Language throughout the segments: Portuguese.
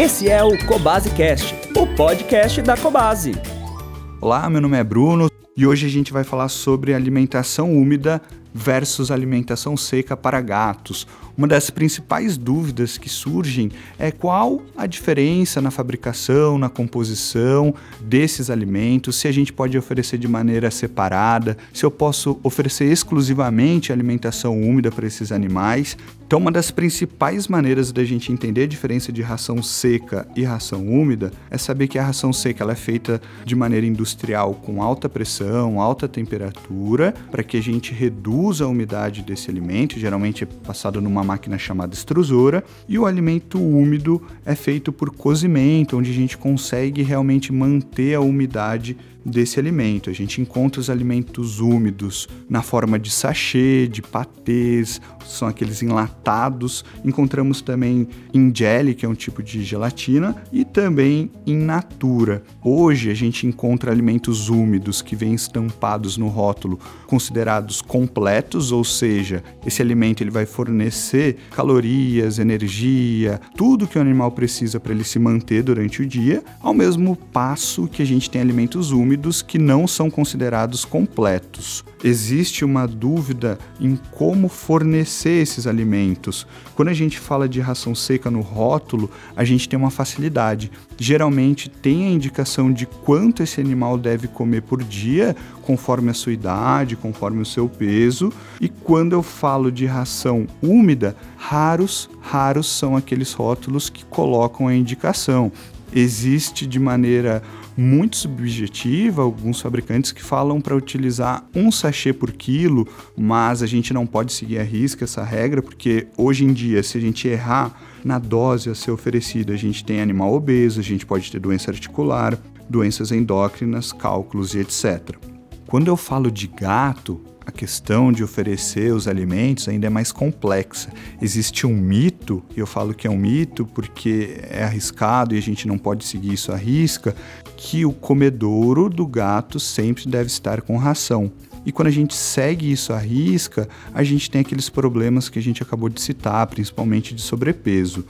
Esse é o Cobase Cast, o podcast da Cobase. Olá, meu nome é Bruno e hoje a gente vai falar sobre alimentação úmida versus alimentação seca para gatos. Uma das principais dúvidas que surgem é qual a diferença na fabricação, na composição desses alimentos, se a gente pode oferecer de maneira separada, se eu posso oferecer exclusivamente alimentação úmida para esses animais. Então, uma das principais maneiras da gente entender a diferença de ração seca e ração úmida é saber que a ração seca ela é feita de maneira industrial com alta pressão, alta temperatura, para que a gente reduza a umidade desse alimento, geralmente é passado numa máquina chamada extrusora, e o alimento úmido é feito por cozimento, onde a gente consegue realmente manter a umidade desse alimento. A gente encontra os alimentos úmidos na forma de sachê, de patês, são aqueles enlatados. Encontramos também em jelly, que é um tipo de gelatina, e também em natura. Hoje a gente encontra alimentos úmidos que vêm estampados no rótulo, considerados completos, ou seja, esse alimento ele vai fornecer calorias, energia, tudo que o animal precisa para ele se manter durante o dia, ao mesmo passo que a gente tem alimentos úmidos que não são considerados completos. Existe uma dúvida em como fornecer esses alimentos. Quando a gente fala de ração seca no rótulo, a gente tem uma facilidade. Geralmente tem a indicação de quanto esse animal deve comer por dia, conforme a sua idade, conforme o seu peso. E quando eu falo de ração úmida, raros, raros são aqueles rótulos que colocam a indicação existe de maneira muito subjetiva, alguns fabricantes que falam para utilizar um sachê por quilo, mas a gente não pode seguir a risca essa regra, porque hoje em dia, se a gente errar na dose a ser oferecida, a gente tem animal obeso, a gente pode ter doença articular, doenças endócrinas, cálculos e etc. Quando eu falo de gato, a questão de oferecer os alimentos ainda é mais complexa. Existe um mito, e eu falo que é um mito porque é arriscado e a gente não pode seguir isso à risca, que o comedouro do gato sempre deve estar com ração. E quando a gente segue isso à risca, a gente tem aqueles problemas que a gente acabou de citar, principalmente de sobrepeso.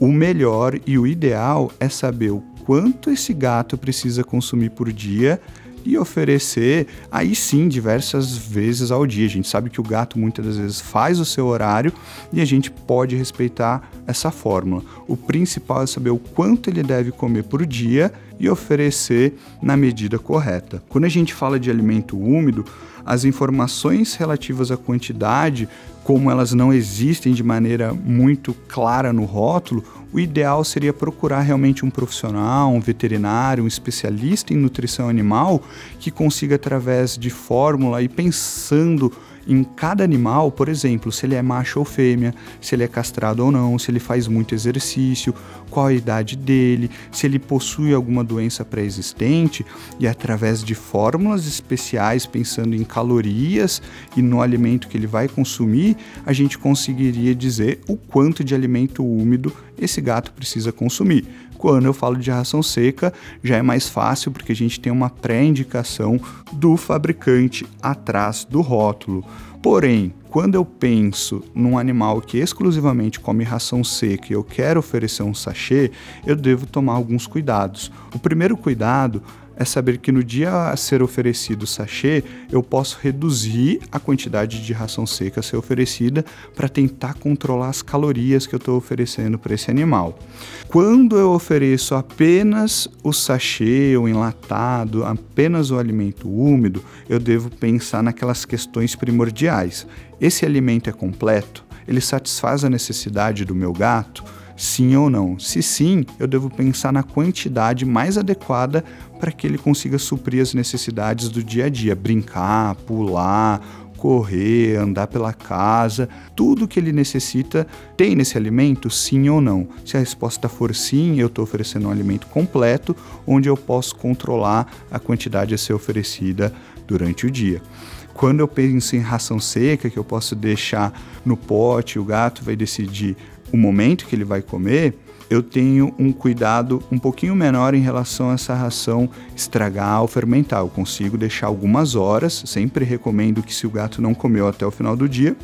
O melhor e o ideal é saber o quanto esse gato precisa consumir por dia e oferecer, aí sim, diversas vezes ao dia. A gente sabe que o gato muitas das vezes faz o seu horário e a gente pode respeitar essa fórmula. O principal é saber o quanto ele deve comer por dia e oferecer na medida correta. Quando a gente fala de alimento úmido, as informações relativas à quantidade, como elas não existem de maneira muito clara no rótulo, o ideal seria procurar realmente um profissional, um veterinário, um especialista em nutrição animal que consiga, através de fórmula e pensando em cada animal, por exemplo, se ele é macho ou fêmea, se ele é castrado ou não, se ele faz muito exercício, qual a idade dele, se ele possui alguma doença pré-existente, e através de fórmulas especiais, pensando em calorias e no alimento que ele vai consumir, a gente conseguiria dizer o quanto de alimento úmido esse gato precisa consumir. Quando eu falo de ração seca, já é mais fácil porque a gente tem uma pré-indicação do fabricante atrás do rótulo. Porém, quando eu penso num animal que exclusivamente come ração seca e eu quero oferecer um sachê, eu devo tomar alguns cuidados. O primeiro cuidado é saber que no dia a ser oferecido o sachê, eu posso reduzir a quantidade de ração seca a ser oferecida para tentar controlar as calorias que eu estou oferecendo para esse animal. Quando eu ofereço apenas o sachê, o enlatado, apenas o alimento úmido, eu devo pensar naquelas questões primordiais. Esse alimento é completo? Ele satisfaz a necessidade do meu gato? Sim ou não. Se sim, eu devo pensar na quantidade mais adequada para que ele consiga suprir as necessidades do dia a dia, brincar, pular, correr, andar pela casa, tudo que ele necessita tem nesse alimento, sim ou não. Se a resposta for sim, eu estou oferecendo um alimento completo, onde eu posso controlar a quantidade a ser oferecida durante o dia. Quando eu penso em ração seca, que eu posso deixar no pote, o gato vai decidir o momento que ele vai comer, eu tenho um cuidado um pouquinho menor em relação a essa ração estragar ou fermentar. Eu consigo deixar algumas horas, sempre recomendo que se o gato não comeu até o final do dia,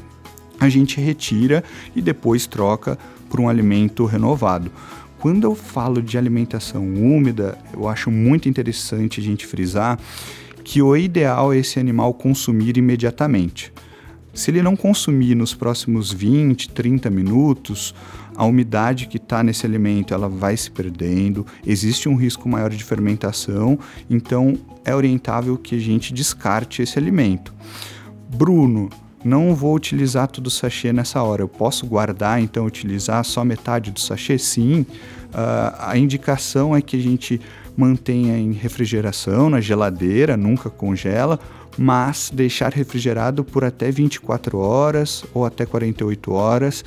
a gente retira e depois troca por um alimento renovado. Quando eu falo de alimentação úmida, eu acho muito interessante a gente frisar que o ideal é esse animal consumir imediatamente. Se ele não consumir nos próximos 20, 30 minutos, a umidade que está nesse alimento ela vai se perdendo, existe um risco maior de fermentação, então é orientável que a gente descarte esse alimento. Bruno, não vou utilizar todo o sachê nessa hora. Eu posso guardar, então, utilizar só metade do sachê? Sim. Uh, a indicação é que a gente mantenha em refrigeração, na geladeira, nunca congela, mas deixar refrigerado por até 24 horas ou até 48 horas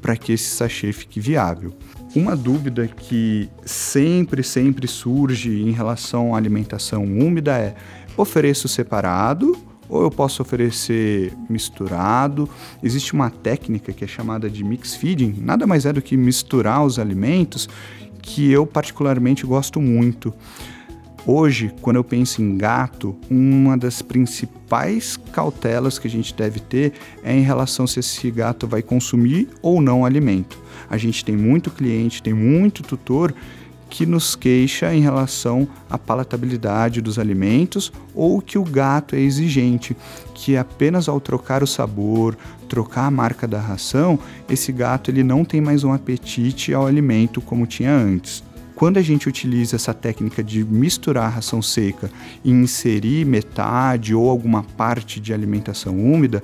para que esse sachê fique viável. Uma dúvida que sempre, sempre surge em relação à alimentação úmida é: ofereço separado ou eu posso oferecer misturado? Existe uma técnica que é chamada de mix feeding, nada mais é do que misturar os alimentos, que eu particularmente gosto muito. Hoje, quando eu penso em gato, uma das principais cautelas que a gente deve ter é em relação se esse gato vai consumir ou não alimento. A gente tem muito cliente, tem muito tutor que nos queixa em relação à palatabilidade dos alimentos ou que o gato é exigente, que apenas ao trocar o sabor, trocar a marca da ração, esse gato ele não tem mais um apetite ao alimento como tinha antes. Quando a gente utiliza essa técnica de misturar a ração seca e inserir metade ou alguma parte de alimentação úmida,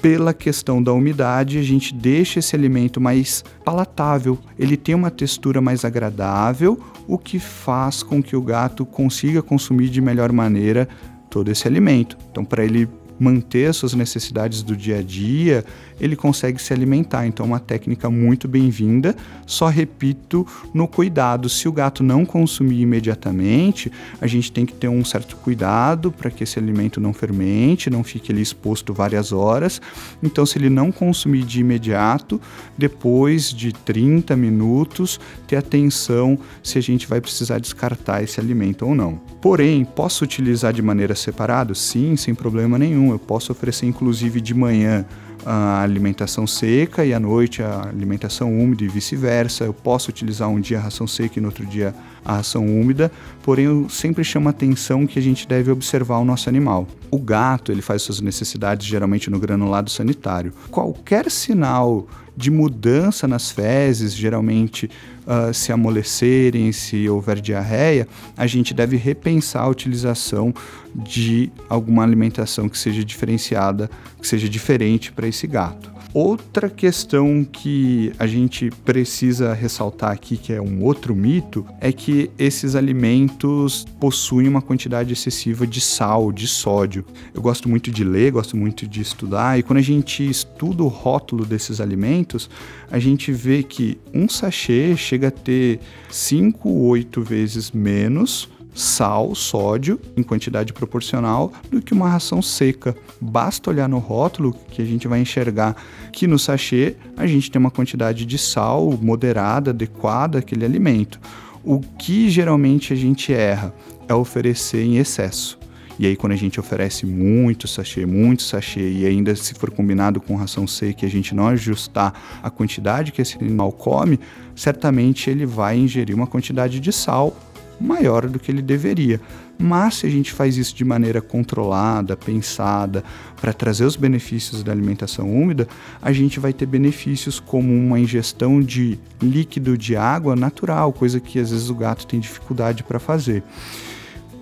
pela questão da umidade, a gente deixa esse alimento mais palatável, ele tem uma textura mais agradável, o que faz com que o gato consiga consumir de melhor maneira todo esse alimento. Então, para ele manter as suas necessidades do dia a dia, ele consegue se alimentar. Então, é uma técnica muito bem-vinda. Só repito, no cuidado, se o gato não consumir imediatamente, a gente tem que ter um certo cuidado para que esse alimento não fermente, não fique exposto várias horas. Então, se ele não consumir de imediato, depois de 30 minutos, ter atenção se a gente vai precisar descartar esse alimento ou não. Porém, posso utilizar de maneira separada? Sim, sem problema nenhum. Eu posso oferecer inclusive de manhã a alimentação seca e à noite a alimentação úmida e vice-versa. Eu posso utilizar um dia a ração seca e no outro dia a ração úmida, porém eu sempre chamo a atenção que a gente deve observar o nosso animal. O gato, ele faz suas necessidades geralmente no granulado sanitário. Qualquer sinal de mudança nas fezes, geralmente uh, se amolecerem, se houver diarreia, a gente deve repensar a utilização de alguma alimentação que seja diferenciada, que seja diferente para esse gato. Outra questão que a gente precisa ressaltar aqui, que é um outro mito, é que esses alimentos possuem uma quantidade excessiva de sal, de sódio. Eu gosto muito de ler, gosto muito de estudar, e quando a gente estuda o rótulo desses alimentos, a gente vê que um sachê chega a ter 5 ou 8 vezes menos sal, sódio, em quantidade proporcional, do que uma ração seca. Basta olhar no rótulo que a gente vai enxergar que no sachê a gente tem uma quantidade de sal moderada, adequada àquele alimento. O que geralmente a gente erra é oferecer em excesso. E aí, quando a gente oferece muito sachê, muito sachê, e ainda se for combinado com ração seca e a gente não ajustar a quantidade que esse animal come, certamente ele vai ingerir uma quantidade de sal maior do que ele deveria. Mas se a gente faz isso de maneira controlada, pensada, para trazer os benefícios da alimentação úmida, a gente vai ter benefícios como uma ingestão de líquido de água natural, coisa que às vezes o gato tem dificuldade para fazer.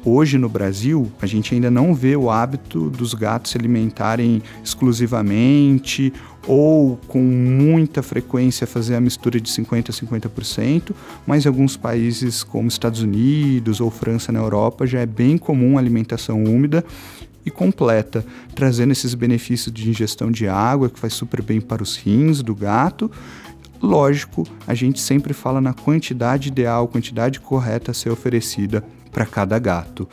Hoje no Brasil, a gente ainda não vê o hábito dos gatos se alimentarem exclusivamente ou com muita frequência fazer a mistura de 50% a 50%, mas em alguns países como Estados Unidos ou França na Europa já é bem comum a alimentação úmida e completa, trazendo esses benefícios de ingestão de água, que faz super bem para os rins do gato. Lógico, a gente sempre fala na quantidade ideal, quantidade correta a ser oferecida para cada gato.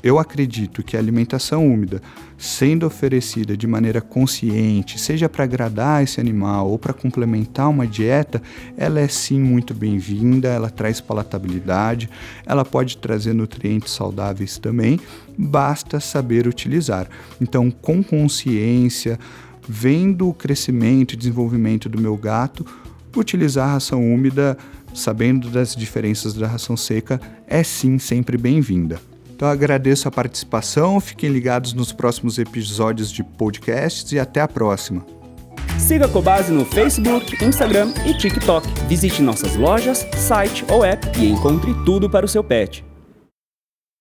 Eu acredito que a alimentação úmida, sendo oferecida de maneira consciente, seja para agradar esse animal ou para complementar uma dieta, ela é sim muito bem-vinda, ela traz palatabilidade, ela pode trazer nutrientes saudáveis também, basta saber utilizar. Então, com consciência, vendo o crescimento e desenvolvimento do meu gato, utilizar a ração úmida, sabendo das diferenças da ração seca, é sim sempre bem-vinda. Então agradeço a participação, fiquem ligados nos próximos episódios de podcasts e até a próxima. Siga a Cobase no Facebook, Instagram e TikTok. Visite nossas lojas, site ou app e encontre tudo para o seu pet.